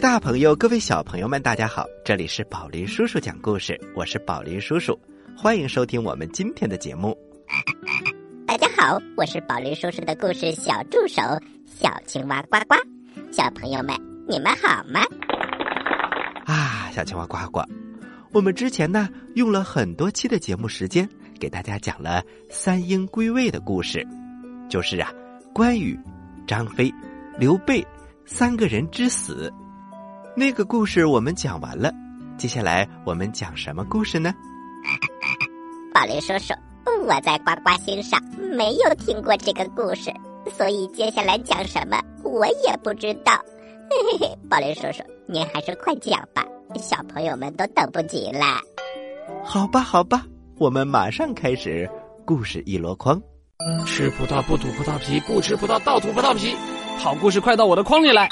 大朋友，各位小朋友们，大家好！这里是宝林叔叔讲故事，我是宝林叔叔，欢迎收听我们今天的节目。大家好，我是宝林叔叔的故事小助手小青蛙呱呱。小朋友们，你们好吗？啊，小青蛙呱呱，我们之前呢用了很多期的节目时间，给大家讲了三英归位的故事，就是啊，关羽、张飞、刘备三个人之死。那个故事我们讲完了，接下来我们讲什么故事呢？宝林叔叔，我在呱呱星上没有听过这个故事，所以接下来讲什么我也不知道。嘿嘿嘿，宝林叔叔，您还是快讲吧，小朋友们都等不及了。好吧，好吧，我们马上开始故事一箩筐。吃葡萄不吐葡萄皮，不吃葡萄倒吐葡萄皮。好故事快到我的筐里来。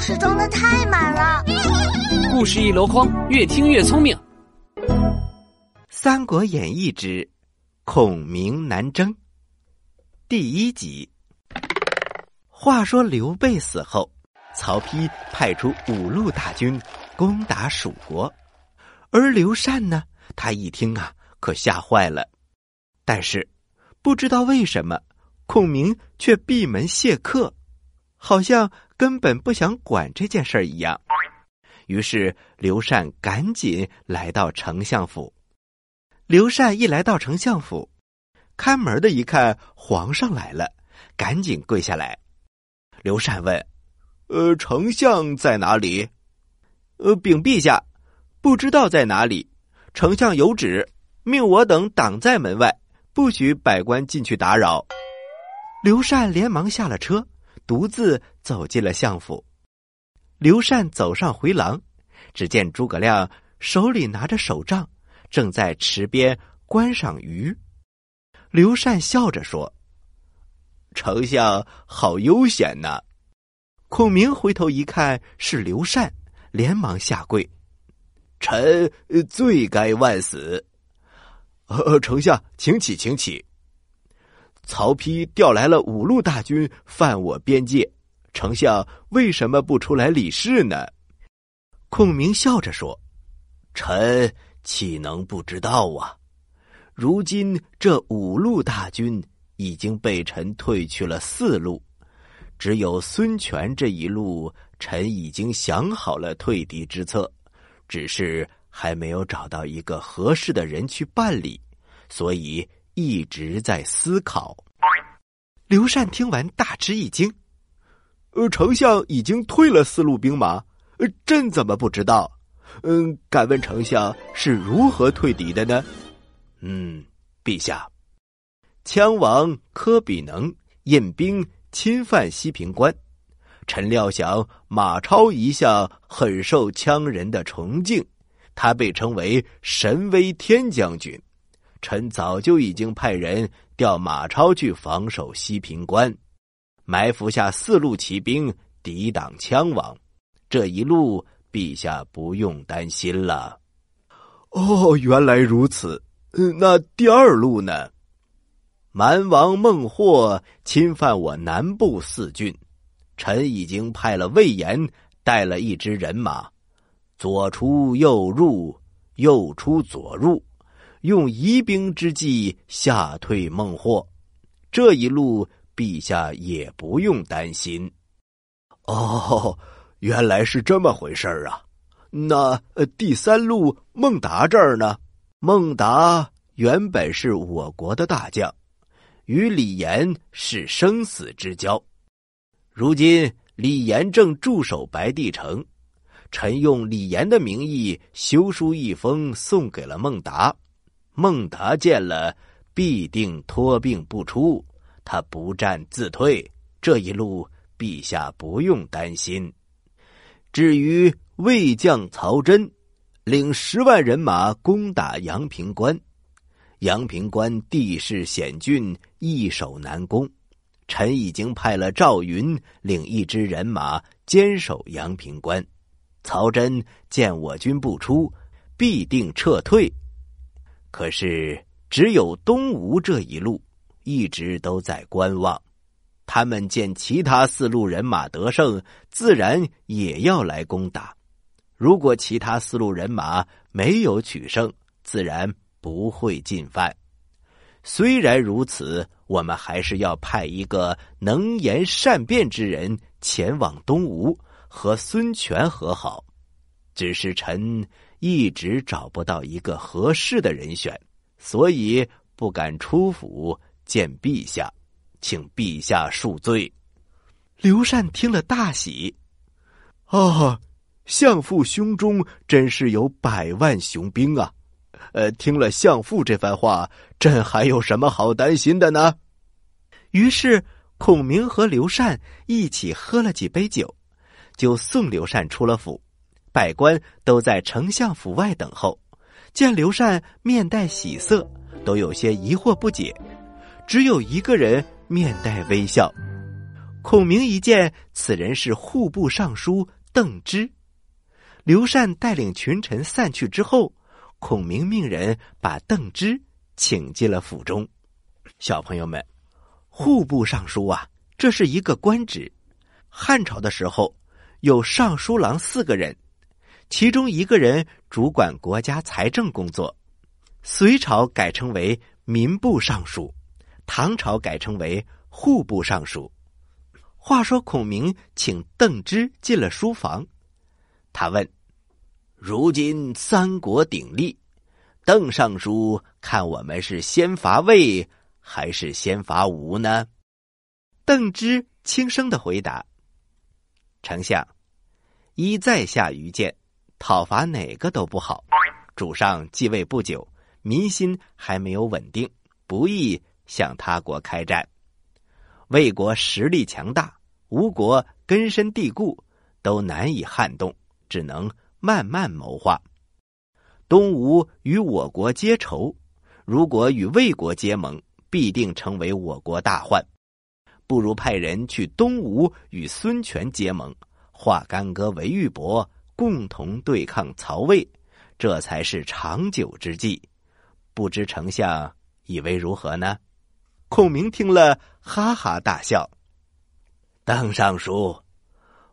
故事装的太满了，故事一箩筐，越听越聪明。《三国演义之孔明南征》第一集。话说刘备死后，曹丕派出五路大军攻打蜀国，而刘禅呢，他一听啊，可吓坏了。但是不知道为什么，孔明却闭门谢客，好像。根本不想管这件事儿一样，于是刘禅赶紧来到丞相府。刘禅一来到丞相府，看门的一看皇上来了，赶紧跪下来。刘禅问：“呃，丞相在哪里？”“呃，禀陛下，不知道在哪里。丞相有旨，命我等挡在门外，不许百官进去打扰。”刘禅连忙下了车。独自走进了相府，刘禅走上回廊，只见诸葛亮手里拿着手杖，正在池边观赏鱼。刘禅笑着说：“丞相好悠闲呐。”孔明回头一看是刘禅，连忙下跪：“臣罪该万死。”“呃，丞相，请起，请起。”曹丕调来了五路大军，犯我边界，丞相为什么不出来理事呢？孔明笑着说：“臣岂能不知道啊？如今这五路大军已经被臣退去了四路，只有孙权这一路，臣已经想好了退敌之策，只是还没有找到一个合适的人去办理，所以。”一直在思考。刘禅听完大吃一惊：“呃，丞相已经退了四路兵马，呃，朕怎么不知道？嗯，敢问丞相是如何退敌的呢？”“嗯，陛下，羌王科比能引兵侵犯西平关，臣料想马超一向很受羌人的崇敬，他被称为神威天将军。”臣早就已经派人调马超去防守西平关，埋伏下四路骑兵抵挡羌王。这一路，陛下不用担心了。哦，原来如此。那第二路呢？蛮王孟获侵犯我南部四郡，臣已经派了魏延带了一支人马，左出右入，右出左入。用疑兵之计吓退孟获，这一路陛下也不用担心。哦，原来是这么回事儿啊！那第三路孟达这儿呢？孟达原本是我国的大将，与李严是生死之交。如今李严正驻守白帝城，臣用李严的名义修书一封，送给了孟达。孟达见了，必定脱病不出。他不战自退，这一路陛下不用担心。至于魏将曹真，领十万人马攻打阳平关。阳平关地势险峻，易守难攻。臣已经派了赵云领一支人马坚守阳平关。曹真见我军不出，必定撤退。可是，只有东吴这一路一直都在观望。他们见其他四路人马得胜，自然也要来攻打。如果其他四路人马没有取胜，自然不会进犯。虽然如此，我们还是要派一个能言善辩之人前往东吴和孙权和好。只是臣一直找不到一个合适的人选，所以不敢出府见陛下，请陛下恕罪。刘禅听了大喜，啊，相父胸中真是有百万雄兵啊！呃，听了相父这番话，朕还有什么好担心的呢？于是孔明和刘禅一起喝了几杯酒，就送刘禅出了府。百官都在丞相府外等候，见刘禅面带喜色，都有些疑惑不解。只有一个人面带微笑。孔明一见此人是户部尚书邓芝。刘禅带领群臣散去之后。孔明命人把邓芝请进了府中。小朋友们，户部尚书啊，这是一个官职。汉朝的时候有尚书郎四个人，其中一个人主管国家财政工作。隋朝改称为民部尚书，唐朝改称为户部尚书。话说孔明请邓芝进了书房，他问。如今三国鼎立，邓尚书看我们是先伐魏还是先伐吴呢？邓芝轻声的回答：“丞相，依在下愚见，讨伐哪个都不好。主上继位不久，民心还没有稳定，不宜向他国开战。魏国实力强大，吴国根深蒂固，都难以撼动，只能。”慢慢谋划，东吴与我国结仇，如果与魏国结盟，必定成为我国大患。不如派人去东吴与孙权结盟，化干戈为玉帛，共同对抗曹魏，这才是长久之计。不知丞相以为如何呢？孔明听了，哈哈大笑。邓尚书，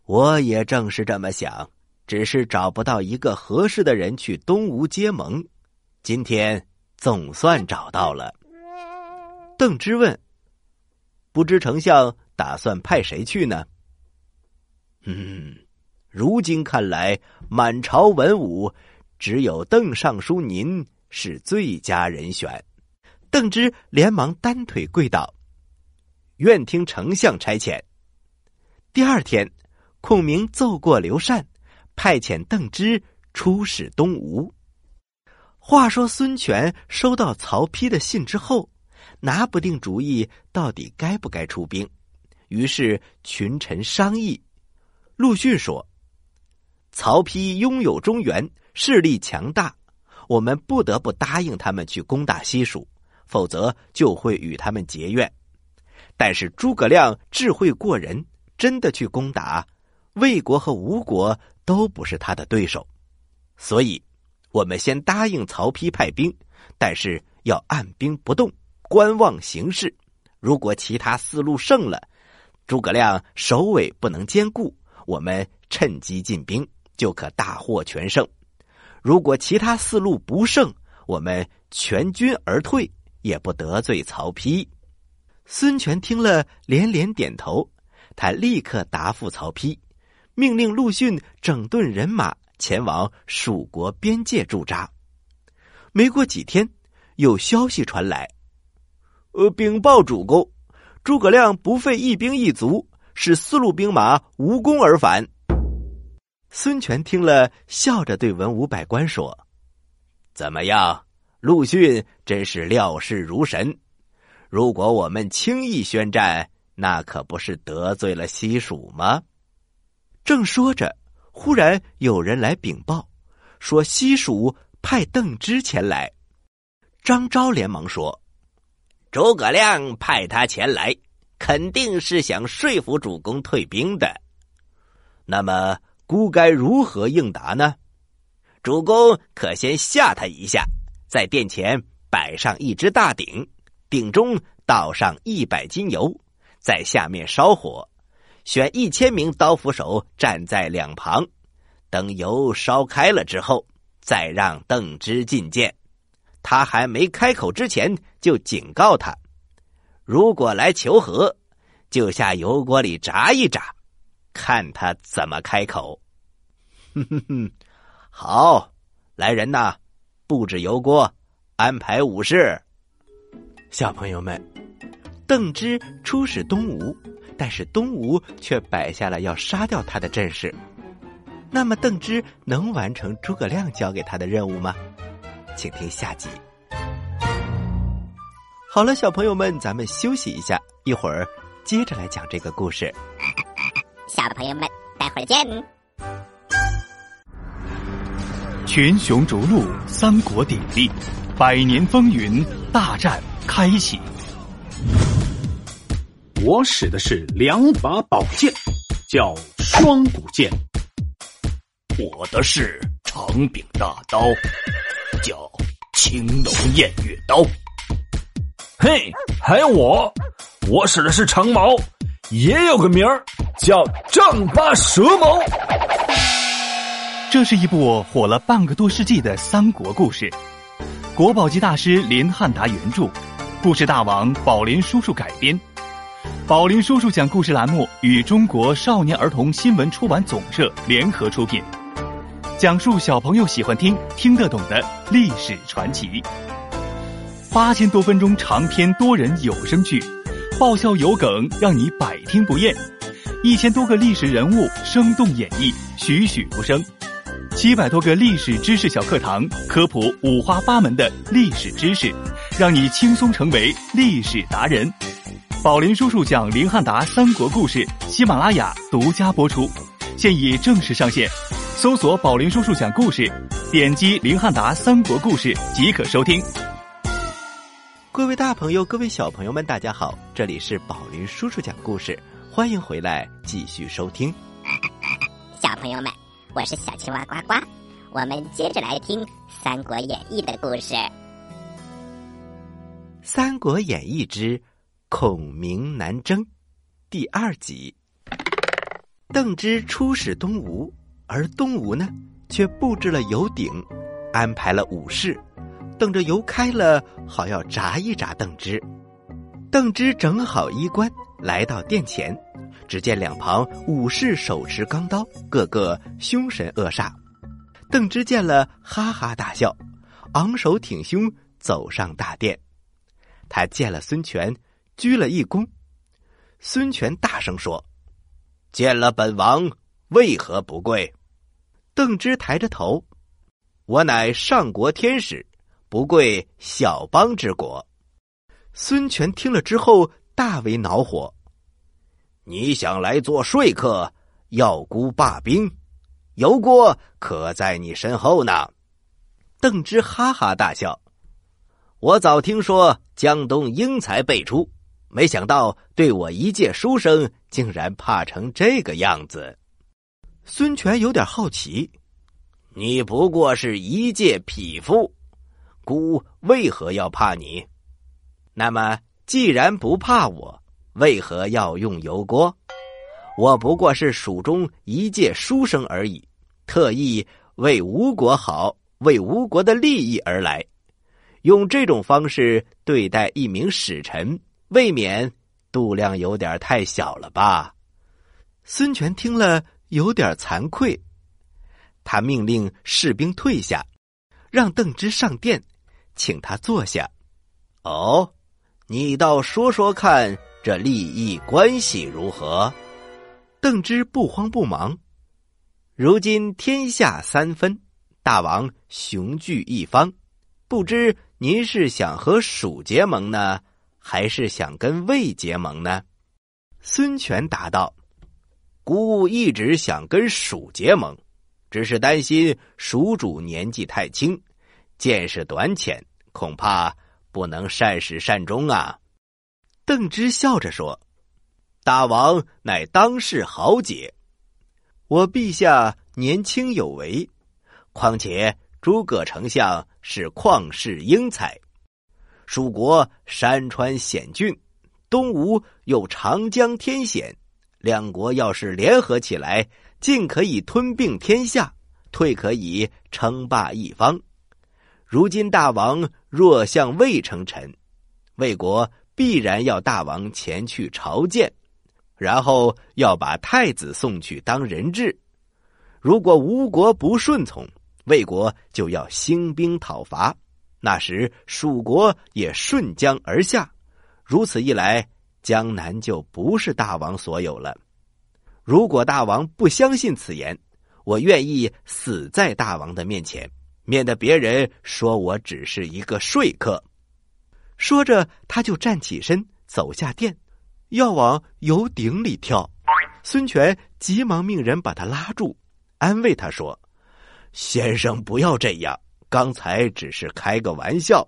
我也正是这么想。只是找不到一个合适的人去东吴结盟，今天总算找到了。邓芝问：“不知丞相打算派谁去呢？”嗯，如今看来，满朝文武只有邓尚书您是最佳人选。邓芝连忙单腿跪倒，愿听丞相差遣。第二天，孔明奏过刘禅。派遣邓芝出使东吴。话说孙权收到曹丕的信之后，拿不定主意，到底该不该出兵。于是群臣商议。陆逊说：“曹丕拥有中原，势力强大，我们不得不答应他们去攻打西蜀，否则就会与他们结怨。但是诸葛亮智慧过人，真的去攻打魏国和吴国。”都不是他的对手，所以，我们先答应曹丕派兵，但是要按兵不动，观望形势。如果其他四路胜了，诸葛亮首尾不能兼顾，我们趁机进兵，就可大获全胜；如果其他四路不胜，我们全军而退，也不得罪曹丕。孙权听了，连连点头，他立刻答复曹丕。命令陆逊整顿人马，前往蜀国边界驻扎。没过几天，有消息传来，呃，禀报主公，诸葛亮不费一兵一卒，使四路兵马无功而返。孙权听了，笑着对文武百官说：“怎么样，陆逊真是料事如神。如果我们轻易宣战，那可不是得罪了西蜀吗？”正说着，忽然有人来禀报，说西蜀派邓芝前来。张昭连忙说：“诸葛亮派他前来，肯定是想说服主公退兵的。那么，孤该如何应答呢？主公可先吓他一下，在殿前摆上一只大鼎，鼎中倒上一百斤油，在下面烧火，选一千名刀斧手站在两旁，等油烧开了之后，再让邓芝觐见。他还没开口之前，就警告他：如果来求和，就下油锅里炸一炸，看他怎么开口。哼哼哼，好，来人呐，布置油锅，安排武士。小朋友们，邓芝出使东吴，但是东吴却摆下了要杀掉他的阵势。那么，邓芝能完成诸葛亮交给他的任务吗？请听下集。好了，小朋友们，咱们休息一下，一会儿接着来讲这个故事。小朋友们，待会儿见。群雄逐鹿，三国鼎立，百年风云，大战开启。我使的是两把宝剑，叫双股剑。我的是长柄大刀，叫青龙偃月刀。嘿，还有我，我使的是长矛，也有个名儿叫丈八蛇矛。这是一部火了半个多世纪的三国故事，国宝级大师林汉达原著，故事大王宝林叔叔改编。宝林叔叔讲故事栏目与中国少年儿童新闻出版总社联合出品，讲述小朋友喜欢听、听得懂的历史传奇。八千多分钟长篇多人有声剧，爆笑有梗，让你百听不厌；一千多个历史人物生动演绎，栩栩如生；七百多个历史知识小课堂，科普五花八门的历史知识，让你轻松成为历史达人。宝林叔叔讲林汉达三国故事，喜马拉雅独家播出，现已正式上线，搜索“宝林叔叔讲故事”，点击林汉达三国故事即可收听。各位大朋友，各位小朋友们，大家好！这里是宝林叔叔讲故事，欢迎回来继续收听。小朋友们，我是小青蛙呱呱，我们接着来听《三国演义》的故事。《三国演义之孔明南征》第二集。邓芝出使东吴，而东吴呢，却布置了油鼎，安排了武士。等着油开了，好要炸一炸邓芝。邓芝整好衣冠，来到殿前，只见两旁武士手持钢刀，个个凶神恶煞。邓芝见了，哈哈大笑，昂首挺胸走上大殿。他见了孙权，鞠了一躬。孙权大声说：“见了本王，为何不跪？”邓芝抬着头：“我乃上国天使。”不贵小邦之国，孙权听了之后大为恼火。你想来做说客，要孤罢兵，油锅可在你身后呢。邓芝哈哈大笑。我早听说江东英才辈出，没想到对我一介书生竟然怕成这个样子。孙权有点好奇，你不过是一介匹夫。孤为何要怕你？那么既然不怕我，为何要用油锅？我不过是蜀中一介书生而已，特意为吴国好，为吴国的利益而来，用这种方式对待一名使臣，未免度量有点太小了吧？孙权听了有点惭愧，他命令士兵退下，让邓芝上殿。请他坐下。哦，你倒说说看，这利益关系如何？邓芝不慌不忙。如今天下三分，大王雄踞一方，不知您是想和蜀结盟呢，还是想跟魏结盟呢？孙权答道：“孤一直想跟蜀结盟，只是担心蜀主年纪太轻。”见识短浅，恐怕不能善始善终啊！邓芝笑着说：“大王乃当世豪杰，我陛下年轻有为，况且诸葛丞相是旷世英才，蜀国山川险峻，东吴有长江天险，两国要是联合起来，进可以吞并天下，退可以称霸一方。如今大王若向魏称臣，魏国必然要大王前去朝见，然后要把太子送去当人质。如果吴国不顺从，魏国就要兴兵讨伐。那时蜀国也顺江而下，如此一来，江南就不是大王所有了。如果大王不相信此言，我愿意死在大王的面前，免得别人说我只是一个说客。说着，他就站起身，走下殿，要往油鼎里跳。孙权急忙命人把他拉住，安慰他说：“先生不要这样。”刚才只是开个玩笑，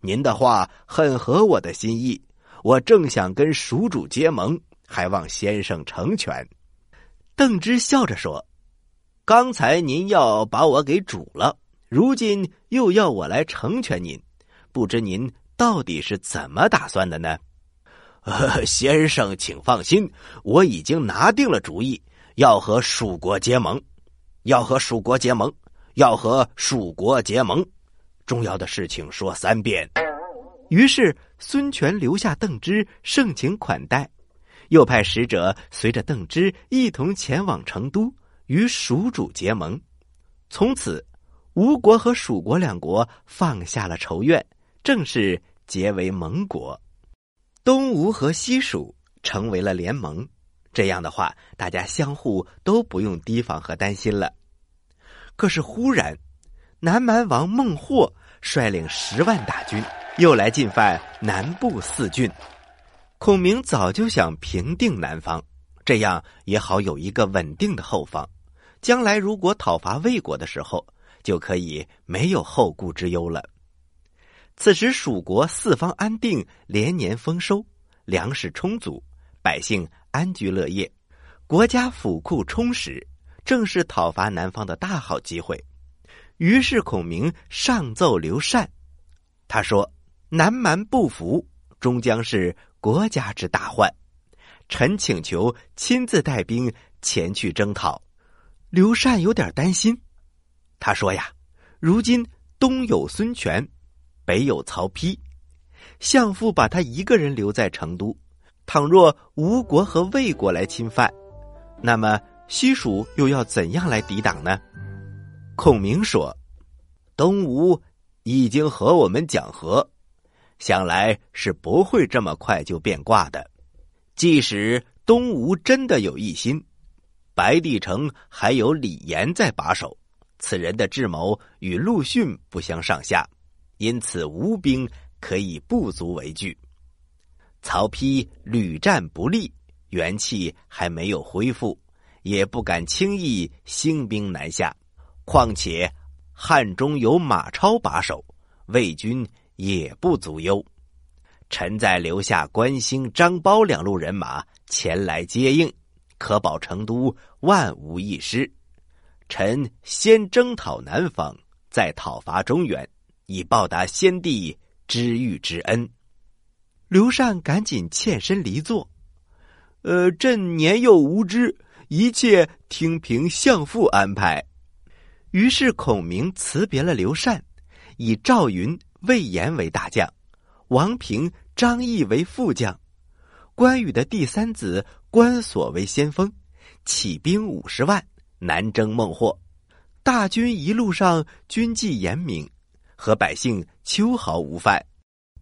您的话很合我的心意。我正想跟蜀主结盟，还望先生成全。邓芝笑着说：“刚才您要把我给煮了，如今又要我来成全您，不知您到底是怎么打算的呢？”呃，先生请放心，我已经拿定了主意，要和蜀国结盟，要和蜀国结盟。要和蜀国结盟，重要的事情说三遍。于是孙权留下邓芝盛情款待，又派使者随着邓芝一同前往成都，与蜀主结盟。从此，吴国和蜀国两国放下了仇怨，正式结为盟国。东吴和西蜀成为了联盟，这样的话，大家相互都不用提防和担心了。可是忽然，南蛮王孟获率领十万大军又来进犯南部四郡。孔明早就想平定南方，这样也好有一个稳定的后方。将来如果讨伐魏国的时候，就可以没有后顾之忧了。此时蜀国四方安定，连年丰收，粮食充足，百姓安居乐业，国家府库充实。正是讨伐南方的大好机会，于是孔明上奏刘禅，他说：“南蛮不服，终将是国家之大患。臣请求亲自带兵前去征讨。”刘禅有点担心，他说：“呀，如今东有孙权，北有曹丕，相父把他一个人留在成都，倘若吴国和魏国来侵犯，那么……”西蜀又要怎样来抵挡呢？孔明说：“东吴已经和我们讲和，想来是不会这么快就变卦的。即使东吴真的有异心，白帝城还有李严在把守，此人的智谋与陆逊不相上下，因此吴兵可以不足为惧。曹丕屡战不利，元气还没有恢复。”也不敢轻易兴兵南下，况且汉中有马超把守，魏军也不足忧。臣再留下关兴、张苞两路人马前来接应，可保成都万无一失。臣先征讨南方，再讨伐中原，以报答先帝知遇之恩。刘禅赶紧欠身离座，呃，朕年幼无知。一切听凭相父安排。于是孔明辞别了刘禅，以赵云、魏延为大将，王平、张翼为副将，关羽的第三子关索为先锋，起兵五十万南征孟获。大军一路上军纪严明，和百姓秋毫无犯。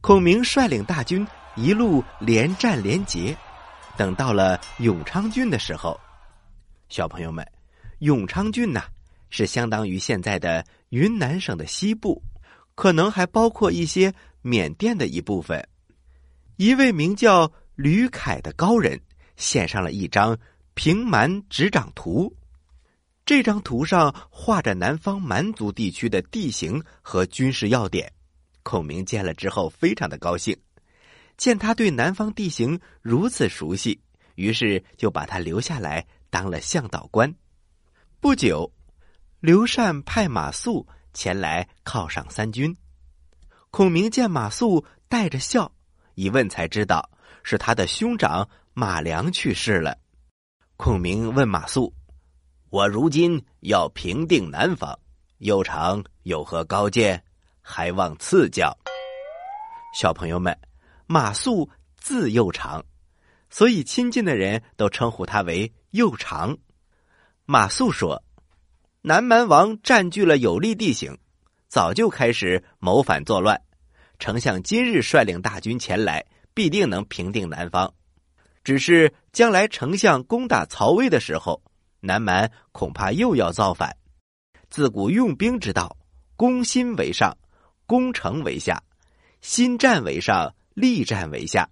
孔明率领大军一路连战连捷，等到了永昌郡的时候。小朋友们，永昌郡呐，是相当于现在的云南省的西部，可能还包括一些缅甸的一部分。一位名叫吕凯的高人献上了一张平蛮执掌图，这张图上画着南方蛮族地区的地形和军事要点。孔明见了之后非常的高兴，见他对南方地形如此熟悉，于是就把他留下来。当了向导官，不久，刘禅派马谡前来犒赏三军。孔明见马谡带着笑，一问才知道，是他的兄长马良去世了。孔明问马谡：“我如今要平定南方，右长有何高见？还望赐教。”小朋友们，马谡字右长，所以亲近的人都称呼他为右长。马谡说：“南蛮王占据了有利地形，早就开始谋反作乱。丞相今日率领大军前来，必定能平定南方。只是将来丞相攻打曹魏的时候，南蛮恐怕又要造反。自古用兵之道，攻心为上，攻城为下；心战为上，力战为下。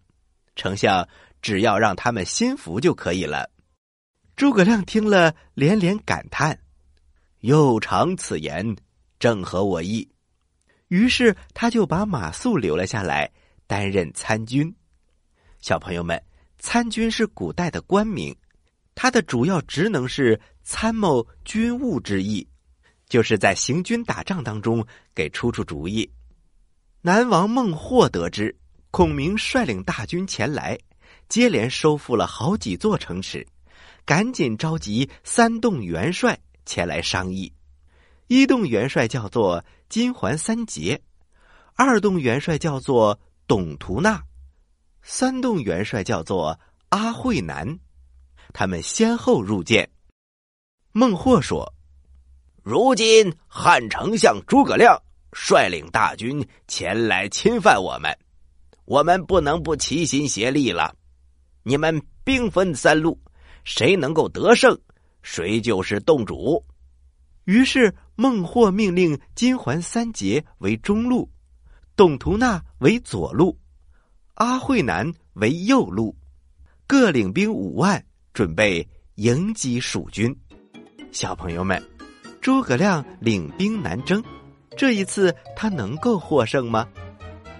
丞相只要让他们心服就可以了。”诸葛亮听了，连连感叹：“又长此言，正合我意。”于是他就把马谡留了下来，担任参军。小朋友们，参军是古代的官名，他的主要职能是参谋军务之意，就是在行军打仗当中给出出主意。南王孟获得知孔明率领大军前来，接连收复了好几座城池。赶紧召集三洞元帅前来商议。一洞元帅叫做金环三杰，二洞元帅叫做董图纳，三洞元帅叫做阿慧南。他们先后入见。孟获说：“如今汉丞相诸葛亮率领大军前来侵犯我们，我们不能不齐心协力了。你们兵分三路。”谁能够得胜，谁就是洞主。于是孟获命令金环三杰为中路，董图纳为左路，阿慧南为右路，各领兵五万，准备迎击蜀军。小朋友们，诸葛亮领兵南征，这一次他能够获胜吗？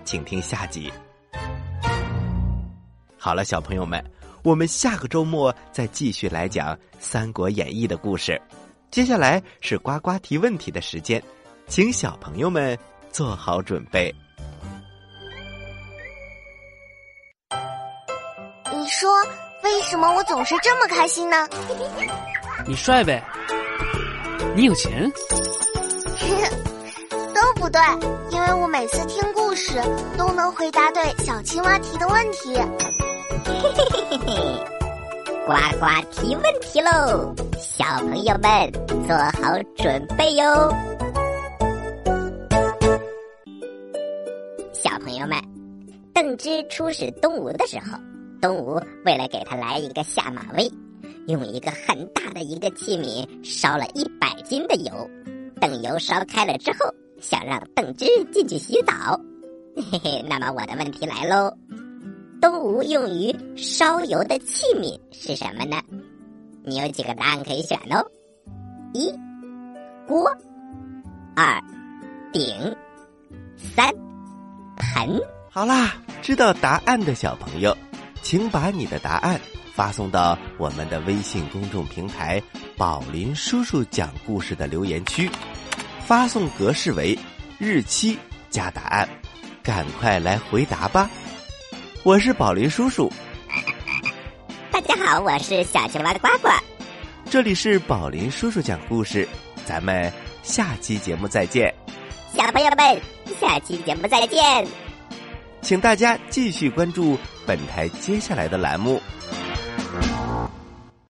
请听下集。好了，小朋友们。我们下个周末再继续来讲《三国演义》的故事。接下来是呱呱提问题的时间，请小朋友们做好准备。你说为什么我总是这么开心呢？你帅呗，你有钱，都不对，因为我每次听故事都能回答对小青蛙提的问题。嘿嘿嘿嘿嘿，呱呱提问题喽！小朋友们做好准备哟。小朋友们，邓芝出使东吴的时候，东吴为了给他来一个下马威，用一个很大的一个器皿烧了一百斤的油，等油烧开了之后，想让邓芝进去洗澡。嘿嘿，那么我的问题来喽。东吴用于烧油的器皿是什么呢？你有几个答案可以选哦：一锅，二鼎，三盆。好啦，知道答案的小朋友，请把你的答案发送到我们的微信公众平台“宝林叔叔讲故事”的留言区，发送格式为日期加答案，赶快来回答吧。我是宝林叔叔，大家好，我是小青蛙的呱呱，这里是宝林叔叔讲故事，咱们下期节目再见，小朋友们，下期节目再见，请大家继续关注本台接下来的栏目。